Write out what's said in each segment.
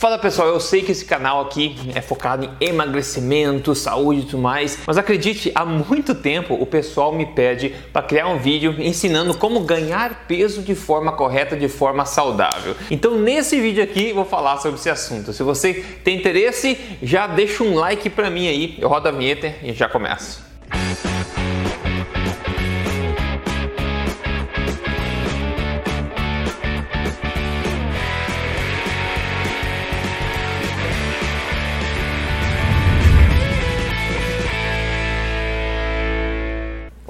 Fala pessoal, eu sei que esse canal aqui é focado em emagrecimento, saúde e tudo mais, mas acredite, há muito tempo o pessoal me pede para criar um vídeo ensinando como ganhar peso de forma correta, de forma saudável. Então nesse vídeo aqui vou falar sobre esse assunto. Se você tem interesse, já deixa um like para mim aí, eu rodo a vinheta e já começo.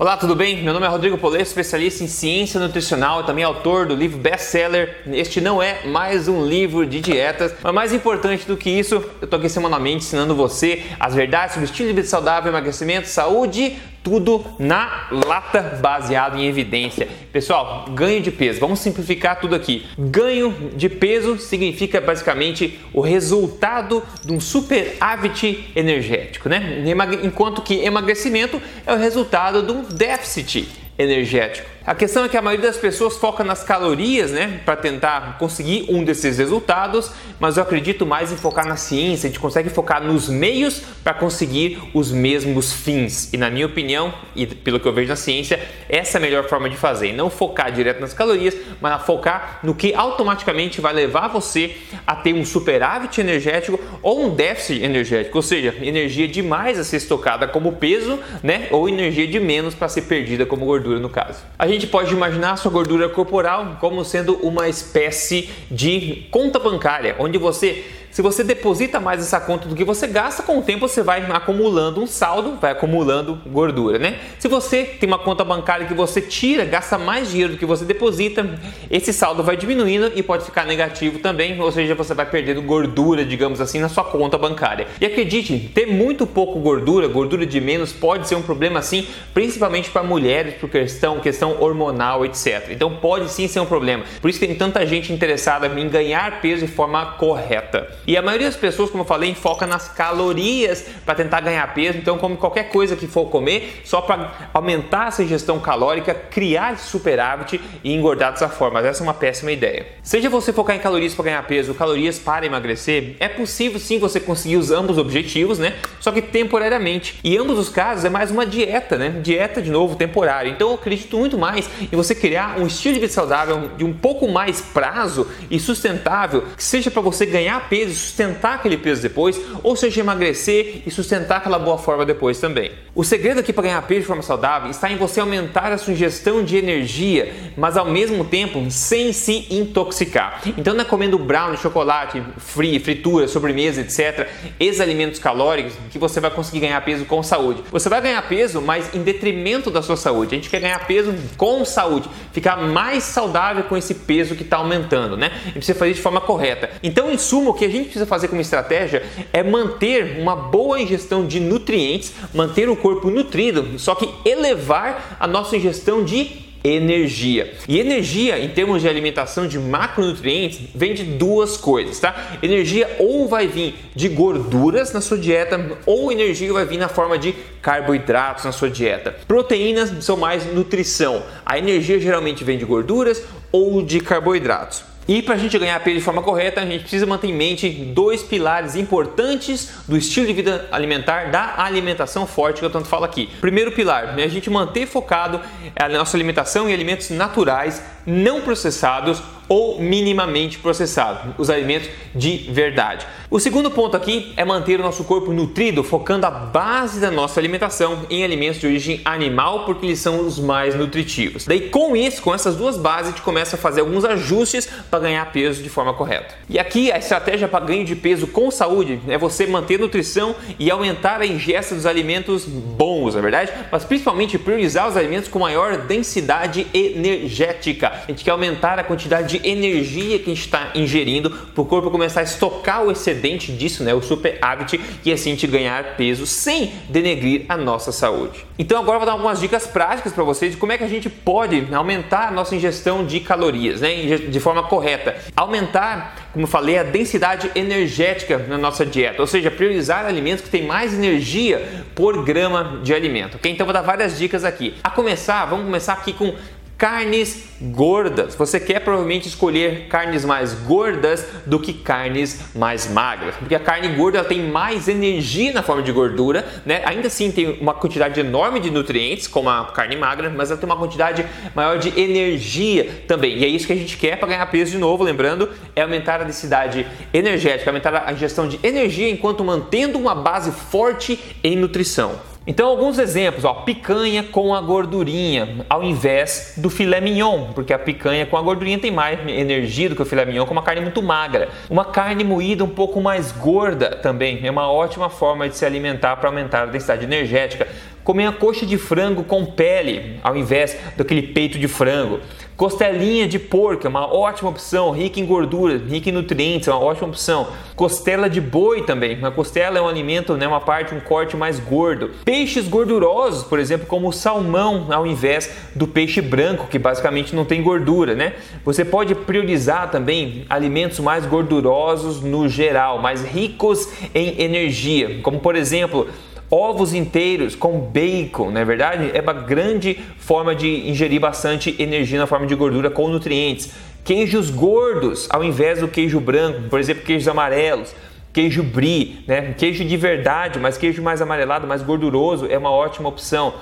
Olá, tudo bem? Meu nome é Rodrigo Polesso, especialista em ciência nutricional e também autor do livro best-seller. Este não é mais um livro de dietas, mas mais importante do que isso, eu estou aqui semanalmente ensinando você as verdades sobre estilo de vida saudável, emagrecimento, saúde, tudo na lata baseado em evidência. Pessoal, ganho de peso. Vamos simplificar tudo aqui. Ganho de peso significa basicamente o resultado de um superávit energético, né? Enquanto que emagrecimento é o resultado de um déficit energético. A questão é que a maioria das pessoas foca nas calorias, né, para tentar conseguir um desses resultados, mas eu acredito mais em focar na ciência, a gente consegue focar nos meios para conseguir os mesmos fins. E na minha opinião, e pelo que eu vejo na ciência, essa é a melhor forma de fazer, não focar direto nas calorias, mas focar no que automaticamente vai levar você a ter um superávit energético ou um déficit energético, ou seja, energia demais a ser estocada como peso, né, ou energia de menos para ser perdida como gordura no caso. A gente pode imaginar a sua gordura corporal como sendo uma espécie de conta bancária, onde você se você deposita mais essa conta do que você gasta, com o tempo você vai acumulando um saldo, vai acumulando gordura, né? Se você tem uma conta bancária que você tira, gasta mais dinheiro do que você deposita, esse saldo vai diminuindo e pode ficar negativo também, ou seja, você vai perdendo gordura, digamos assim, na sua conta bancária. E acredite, ter muito pouco gordura, gordura de menos, pode ser um problema assim, principalmente para mulheres, por questão, questão hormonal, etc. Então pode sim ser um problema. Por isso tem tanta gente interessada em ganhar peso de forma correta. E a maioria das pessoas, como eu falei, foca nas calorias para tentar ganhar peso, então come qualquer coisa que for comer só para aumentar essa ingestão calórica, criar superávit e engordar dessa forma. Mas essa é uma péssima ideia. Seja você focar em calorias para ganhar peso, calorias para emagrecer, é possível sim você conseguir os ambos objetivos, né? Só que temporariamente. E ambos os casos é mais uma dieta, né? Dieta de novo temporária. Então eu acredito muito mais em você criar um estilo de vida saudável de um pouco mais prazo e sustentável, que seja para você ganhar peso sustentar aquele peso depois, ou seja, emagrecer e sustentar aquela boa forma depois também. O segredo aqui para ganhar peso de forma saudável está em você aumentar a sua ingestão de energia, mas ao mesmo tempo sem se intoxicar. Então não é comendo brownie, chocolate, free, fritura, sobremesa, etc. Esses alimentos calóricos que você vai conseguir ganhar peso com saúde. Você vai ganhar peso, mas em detrimento da sua saúde. A gente quer ganhar peso com saúde, ficar mais saudável com esse peso que está aumentando, né? E precisa fazer de forma correta. Então, em suma, o que a gente gente precisa fazer como estratégia é manter uma boa ingestão de nutrientes, manter o corpo nutrido, só que elevar a nossa ingestão de energia. E energia, em termos de alimentação de macronutrientes, vem de duas coisas, tá? Energia ou vai vir de gorduras na sua dieta, ou energia vai vir na forma de carboidratos na sua dieta. Proteínas são mais nutrição. A energia geralmente vem de gorduras ou de carboidratos. E para a gente ganhar peso de forma correta, a gente precisa manter em mente dois pilares importantes do estilo de vida alimentar, da alimentação forte que eu tanto falo aqui. Primeiro pilar, né, a gente manter focado a nossa alimentação em alimentos naturais, não processados ou minimamente processados, os alimentos de verdade. O segundo ponto aqui é manter o nosso corpo nutrido, focando a base da nossa alimentação em alimentos de origem animal, porque eles são os mais nutritivos. Daí, com isso, com essas duas bases, a gente começa a fazer alguns ajustes para ganhar peso de forma correta. E aqui a estratégia para ganho de peso com saúde é você manter nutrição e aumentar a ingesta dos alimentos bons, na é verdade, mas principalmente priorizar os alimentos com maior densidade energética. A gente quer aumentar a quantidade de energia que a gente está ingerindo para o corpo começar a estocar o excedente disso, né, o superávit, e assim a gente ganhar peso sem denegrir a nossa saúde. Então agora eu vou dar algumas dicas práticas para vocês de como é que a gente pode aumentar a nossa ingestão de calorias, né, de forma correta. Aumentar, como eu falei, a densidade energética na nossa dieta, ou seja, priorizar alimentos que têm mais energia por grama de alimento. Okay? Então vou dar várias dicas aqui. A começar, vamos começar aqui com carnes gordas. Você quer provavelmente escolher carnes mais gordas do que carnes mais magras, porque a carne gorda tem mais energia na forma de gordura, né? Ainda assim tem uma quantidade enorme de nutrientes, como a carne magra, mas ela tem uma quantidade maior de energia também. E é isso que a gente quer para ganhar peso de novo, lembrando, é aumentar a densidade energética, aumentar a ingestão de energia enquanto mantendo uma base forte em nutrição. Então, alguns exemplos, ó, picanha com a gordurinha, ao invés do filé mignon, porque a picanha com a gordurinha tem mais energia do que o filé mignon com uma carne muito magra. Uma carne moída um pouco mais gorda também é uma ótima forma de se alimentar para aumentar a densidade energética comer a coxa de frango com pele ao invés daquele peito de frango. Costelinha de porco é uma ótima opção, rica em gordura, rica em nutrientes, é uma ótima opção. Costela de boi também. A costela é um alimento, né, uma parte, um corte mais gordo. Peixes gordurosos, por exemplo, como o salmão, ao invés do peixe branco, que basicamente não tem gordura, né? Você pode priorizar também alimentos mais gordurosos no geral, mais ricos em energia, como por exemplo, Ovos inteiros com bacon, não é verdade? É uma grande forma de ingerir bastante energia na forma de gordura com nutrientes. Queijos gordos ao invés do queijo branco, por exemplo, queijos amarelos queijo brie, né? queijo de verdade, mas queijo mais amarelado, mais gorduroso é uma ótima opção.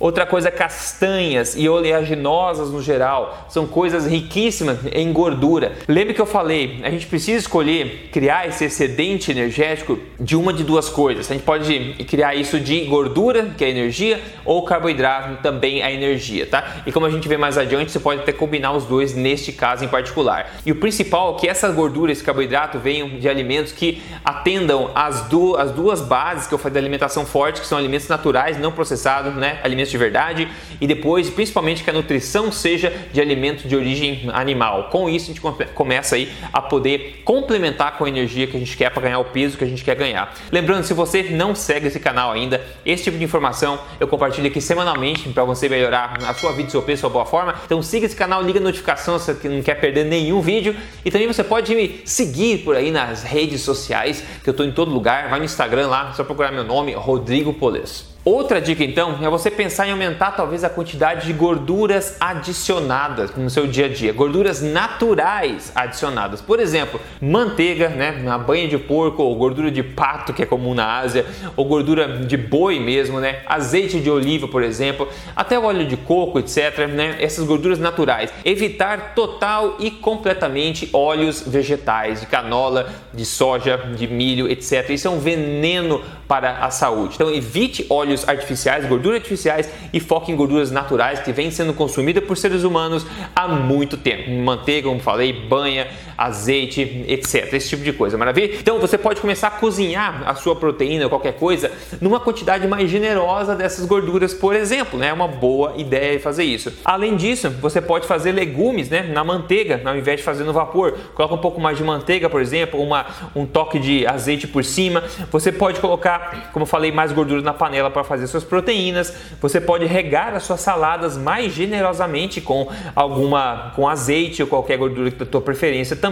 Outra coisa, castanhas e oleaginosas no geral, são coisas riquíssimas em gordura. Lembre que eu falei, a gente precisa escolher criar esse excedente energético de uma de duas coisas. A gente pode criar isso de gordura, que é energia, ou carboidrato, também a energia, tá? E como a gente vê mais adiante, você pode até combinar os dois neste caso em particular. E o principal é que essa gordura, esse carboidrato venham de alimentos que atendam as, du as duas bases que eu falei da alimentação forte, que são alimentos naturais, não processados, né? Alimentos de verdade e depois, principalmente, que a nutrição seja de alimentos de origem animal. Com isso, a gente começa aí a poder complementar com a energia que a gente quer para ganhar o peso que a gente quer ganhar. Lembrando, se você não segue esse canal ainda, esse tipo de informação eu compartilho aqui semanalmente para você melhorar a sua vida, seu peso, sua boa forma. Então siga esse canal, liga a notificação se você não quer perder nenhum vídeo e também você pode me seguir por aí nas redes sociais, que eu estou em todo lugar. Vai no Instagram lá, só procurar meu nome, Rodrigo Polesso. Outra dica então é você pensar em aumentar talvez a quantidade de gorduras adicionadas no seu dia a dia, gorduras naturais adicionadas. Por exemplo, manteiga, né, na banha de porco ou gordura de pato que é comum na Ásia, ou gordura de boi mesmo, né, azeite de oliva, por exemplo, até óleo de coco, etc, né, essas gorduras naturais. Evitar total e completamente óleos vegetais, de canola, de soja, de milho, etc. Isso é um veneno para a saúde. Então evite óleos óleos artificiais, gorduras artificiais e foque em gorduras naturais que vêm sendo consumidas por seres humanos há muito tempo. Manteiga, como falei, banha, azeite, etc. Esse tipo de coisa, maravilha? Então você pode começar a cozinhar a sua proteína ou qualquer coisa numa quantidade mais generosa dessas gorduras, por exemplo, né? É uma boa ideia fazer isso. Além disso, você pode fazer legumes, né, na manteiga, ao invés de fazer no vapor. Coloca um pouco mais de manteiga, por exemplo, uma, um toque de azeite por cima. Você pode colocar, como eu falei, mais gordura na panela para fazer suas proteínas. Você pode regar as suas saladas mais generosamente com alguma com azeite ou qualquer gordura da tua preferência também.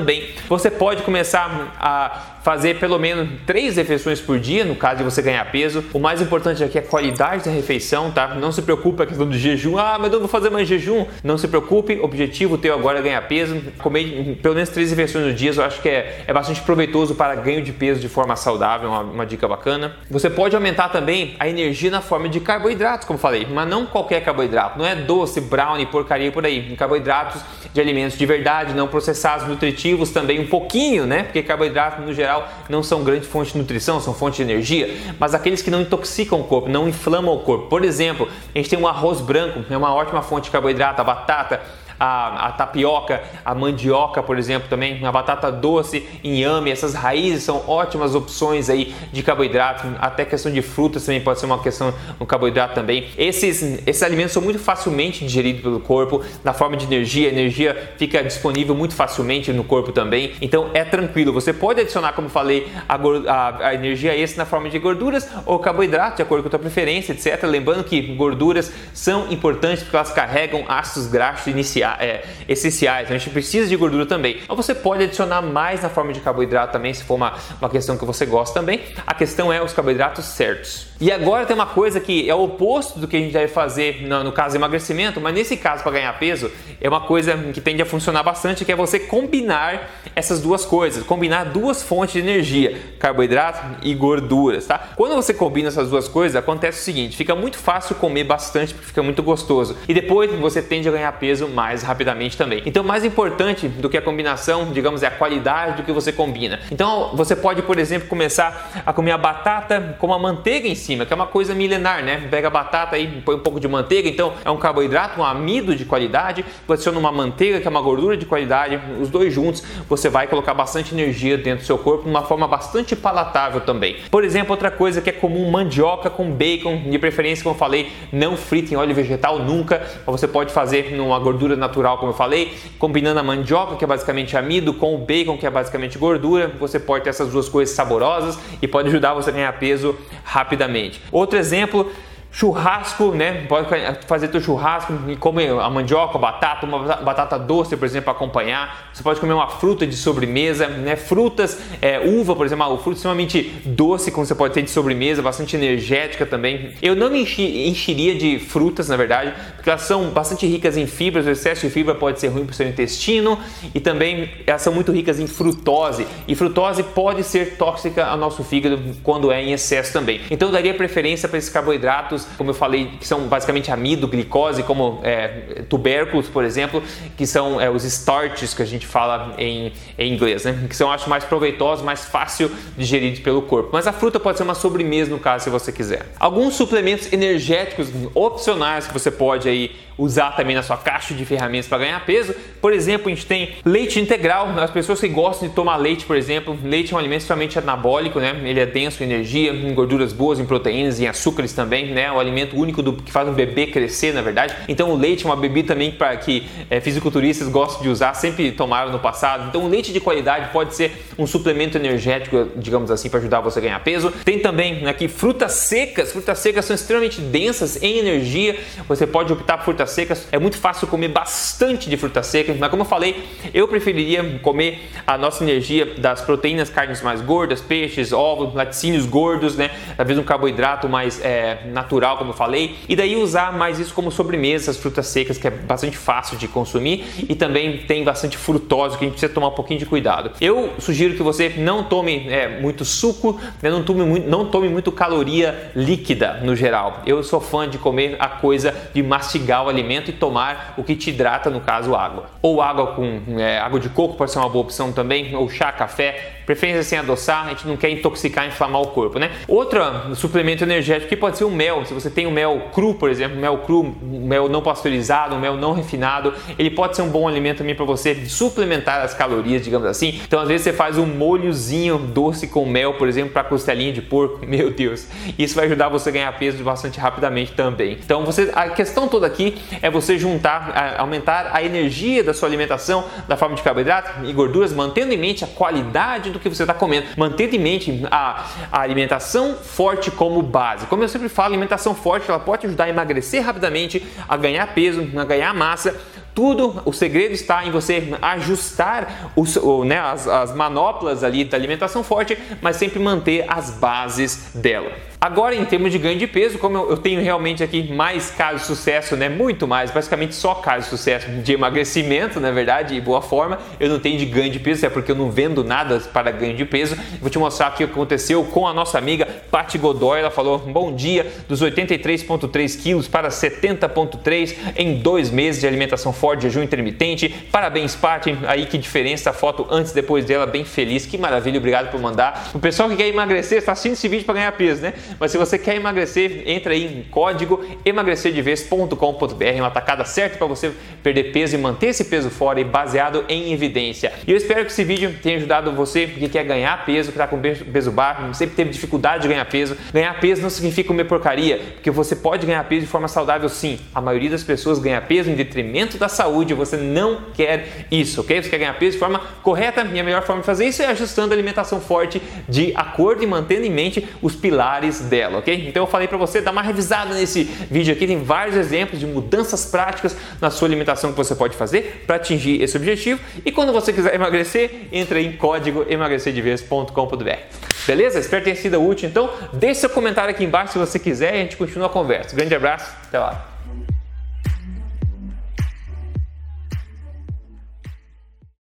Você pode começar a fazer pelo menos três refeições por dia, no caso de você ganhar peso. O mais importante aqui é a qualidade da refeição, tá? Não se preocupe com a questão do jejum. Ah, mas eu vou fazer mais jejum. Não se preocupe, o objetivo teu agora é ganhar peso. Comer pelo menos três refeições no dia, eu acho que é, é bastante proveitoso para ganho de peso de forma saudável, uma, uma dica bacana. Você pode aumentar também a energia na forma de carboidratos, como falei, mas não qualquer carboidrato, não é doce, brownie, porcaria por aí. Carboidratos de alimentos de verdade, não processados, nutritivos também um pouquinho, né? Porque carboidrato no geral geral não são grande fonte de nutrição, são fonte de energia, mas aqueles que não intoxicam o corpo, não inflamam o corpo. Por exemplo, a gente tem um arroz branco, é uma ótima fonte de carboidrato, a batata, a, a, tapioca, a mandioca, por exemplo, também, a batata doce, inhame, essas raízes são ótimas opções aí de carboidrato, até questão de frutas também pode ser uma questão no carboidrato também. Esses, esses alimentos são muito facilmente digeridos pelo corpo, na forma de energia, a energia fica disponível muito facilmente no corpo também, então é tranquilo. Você pode adicionar, como falei, a, a, a energia extra na forma de gorduras ou carboidrato, de acordo com a tua preferência, etc. Lembrando que gorduras são importantes porque elas carregam ácidos graxos iniciais é, essenciais, a gente precisa de gordura também. Mas você pode adicionar mais na forma de carboidrato também, se for uma, uma questão que você gosta também. A questão é os carboidratos certos. E agora tem uma coisa que é o oposto do que a gente deve fazer no, caso de emagrecimento, mas nesse caso para ganhar peso é uma coisa que tende a funcionar bastante, que é você combinar essas duas coisas, combinar duas fontes de energia, carboidrato e gorduras, tá? Quando você combina essas duas coisas, acontece o seguinte, fica muito fácil comer bastante porque fica muito gostoso e depois você tende a ganhar peso mais rapidamente também. Então, mais importante do que a combinação, digamos, é a qualidade do que você combina. Então, você pode, por exemplo, começar a comer a batata com a manteiga em cima, que é uma coisa milenar, né? Pega batata e põe um pouco de manteiga, então é um carboidrato, um amido de qualidade, adiciona uma manteiga, que é uma gordura de qualidade, os dois juntos, você vai colocar bastante energia dentro do seu corpo de uma forma bastante palatável também. Por exemplo, outra coisa que é comum, mandioca com bacon, de preferência, como eu falei, não frita em óleo vegetal nunca, você pode fazer numa gordura natural, como eu falei, combinando a mandioca, que é basicamente amido, com o bacon, que é basicamente gordura, você pode ter essas duas coisas saborosas e pode ajudar você a ganhar peso rapidamente. Outro exemplo, churrasco, né? Pode fazer teu churrasco e comer a mandioca, a batata, uma batata doce, por exemplo, para acompanhar. Você pode comer uma fruta de sobremesa, né? Frutas, é, uva, por exemplo, uma fruta extremamente doce, como você pode ter de sobremesa, bastante energética também. Eu não me encheria de frutas, na verdade, porque elas são bastante ricas em fibras. O excesso de fibra pode ser ruim para o seu intestino e também elas são muito ricas em frutose. E frutose pode ser tóxica ao nosso fígado quando é em excesso também. Então, eu daria preferência para esses carboidratos como eu falei, que são basicamente amido, glicose, como é, tubérculos, por exemplo, que são é, os starches que a gente fala em, em inglês, né? que são, acho, mais proveitosos, mais fácil digeridos pelo corpo. Mas a fruta pode ser uma sobremesa, no caso, se você quiser. Alguns suplementos energéticos opcionais que você pode aí usar também na sua caixa de ferramentas para ganhar peso. Por exemplo, a gente tem leite integral. As pessoas que gostam de tomar leite, por exemplo, leite é um alimento extremamente anabólico, né? Ele é denso em energia, em gorduras boas, em proteínas, em açúcares também, né? É o alimento único do, que faz um bebê crescer, na verdade. Então, o leite é uma bebida também para que é, fisiculturistas gostam de usar, sempre tomaram no passado. Então, o leite de qualidade pode ser um suplemento energético, digamos assim, para ajudar você a ganhar peso. Tem também aqui frutas secas. Frutas secas são extremamente densas em energia. Você pode optar por frutas frutas secas. É muito fácil comer bastante de frutas secas, mas como eu falei, eu preferiria comer a nossa energia das proteínas, carnes mais gordas, peixes, ovos, laticínios gordos, né? Talvez um carboidrato mais é, natural, como eu falei, e daí usar mais isso como sobremesa, as frutas secas, que é bastante fácil de consumir e também tem bastante frutose, que a gente precisa tomar um pouquinho de cuidado. Eu sugiro que você não tome é, muito suco, né? não, tome muito, não tome muito caloria líquida no geral. Eu sou fã de comer a coisa de mastigar o alimento e tomar o que te hidrata, no caso água. Ou água com é, água de coco pode ser uma boa opção também, ou chá, café, preferência sem adoçar, a gente não quer intoxicar, inflamar o corpo, né? Outro suplemento energético que pode ser o mel, se você tem o mel cru, por exemplo, mel cru, mel não pasteurizado, mel não refinado, ele pode ser um bom alimento também para você suplementar as calorias, digamos assim. Então, às vezes você faz um molhozinho doce com mel, por exemplo, para costelinha de porco, meu Deus, isso vai ajudar você a ganhar peso bastante rapidamente também. Então, você, a questão toda aqui é você juntar, aumentar a energia da sua alimentação da forma de carboidrato e gorduras, mantendo em mente a qualidade do que você está comendo, mantendo em mente a, a, alimentação forte como base. Como eu sempre falo, alimentação forte ela pode ajudar a emagrecer rapidamente, a ganhar peso, a ganhar massa, tudo, o segredo está em você ajustar os, o, né, as, as manoplas ali da alimentação forte, mas sempre manter as bases dela. Agora, em termos de ganho de peso, como eu, tenho realmente aqui mais casos de sucesso, né? Muito mais, basicamente só casos de sucesso de emagrecimento, na verdade, e boa forma. Eu não tenho de ganho de peso, é porque eu não vendo nada para ganho de peso. Vou te mostrar aqui o que aconteceu com a nossa amiga Patti Godoy. Ela falou: bom dia, dos 83,3 quilos para 70,3 em dois meses de alimentação forte, jejum intermitente. Parabéns, Patti. Aí que diferença, a foto antes e depois dela, bem feliz. Que maravilha, obrigado por mandar. O pessoal que quer emagrecer está assistindo esse vídeo para ganhar peso, né? Mas se você quer emagrecer, entra aí em código emagrecerdevez.com.br, uma tacada certa para você perder peso e manter esse peso fora e baseado em evidência. E eu espero que esse vídeo tenha ajudado você que quer ganhar peso, que está com peso baixo, sempre teve dificuldade de ganhar peso. Ganhar peso não significa comer porcaria, porque você pode ganhar peso de forma saudável sim. A maioria das pessoas ganha peso em detrimento da saúde, você não quer isso, ok? Você quer ganhar peso de forma correta e a melhor forma de fazer isso é ajustando a alimentação forte de acordo e mantendo em mente os pilares dela, ok? Então eu falei para você dar uma revisada nesse vídeo aqui, tem vários exemplos de mudanças práticas na sua alimentação que você pode fazer para atingir esse objetivo. E quando você quiser emagrecer, entra em código emagrecerdevez.com.br. Beleza? Espero tenha sido útil. Então, deixe seu comentário aqui embaixo se você quiser e a gente continua a conversa. Grande abraço, até lá.